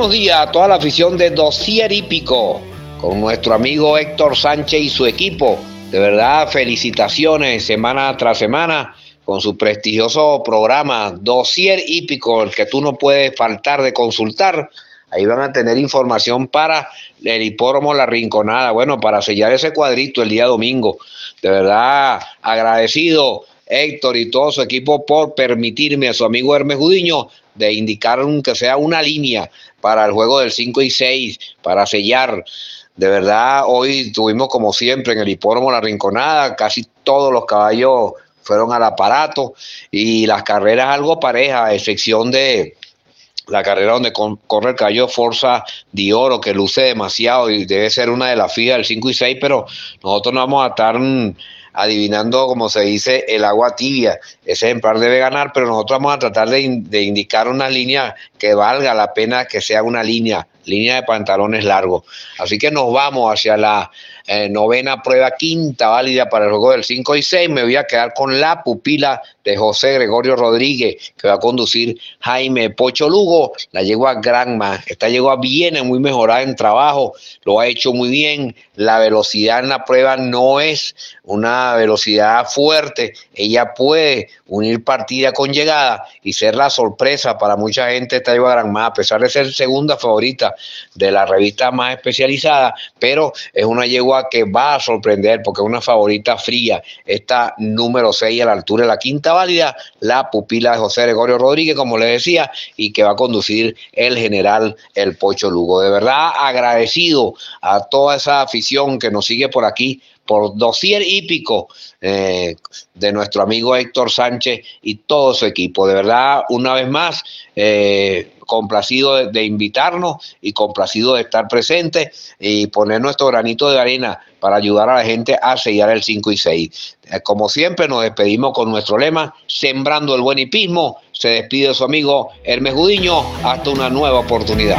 buenos días a toda la afición de Dosier Hípico, con nuestro amigo Héctor Sánchez y su equipo. De verdad, felicitaciones semana tras semana con su prestigioso programa Dosier Hípico, el que tú no puedes faltar de consultar. Ahí van a tener información para el hipódromo La Rinconada. Bueno, para sellar ese cuadrito el día domingo. De verdad, agradecido Héctor y todo su equipo por permitirme a su amigo Hermes Judiño de indicar que sea una línea para el juego del 5 y 6, para sellar. De verdad, hoy tuvimos como siempre en el hipódromo La Rinconada, casi todos los caballos fueron al aparato y las carreras algo parejas, a excepción de la carrera donde corre el caballo Forza de Oro, que luce demasiado y debe ser una de las fijas del 5 y 6, pero nosotros no vamos a estar adivinando, como se dice, el agua tibia. Ese ejemplar debe ganar, pero nosotros vamos a tratar de, indicar una línea que valga la pena que sea una línea, línea de pantalones largos. Así que nos vamos hacia la eh, novena prueba, quinta válida para el juego del 5 y 6. Me voy a quedar con la pupila de José Gregorio Rodríguez, que va a conducir Jaime Pocho Lugo. La yegua Granma. Esta yegua viene muy mejorada en trabajo, lo ha hecho muy bien. La velocidad en la prueba no es una velocidad fuerte. Ella puede unir partida con llegada y ser la sorpresa para mucha gente esta yegua Granma, a pesar de ser segunda favorita de la revista más especializada, pero es una yegua que va a sorprender porque es una favorita fría. Esta número 6 a la altura de la quinta válida la pupila de José Gregorio Rodríguez, como le decía, y que va a conducir el general El Pocho Lugo. De verdad agradecido a toda esa afición que nos sigue por aquí por dosier hípico eh, de nuestro amigo Héctor Sánchez y todo su equipo. De verdad, una vez más, eh, complacido de, invitarnos y complacido de estar presente y poner nuestro granito de arena para ayudar a la gente a sellar el 5 y 6. Eh, como siempre, nos despedimos con nuestro lema, sembrando el buen hipismo. Se despide su amigo Hermes Gudiño. Hasta una nueva oportunidad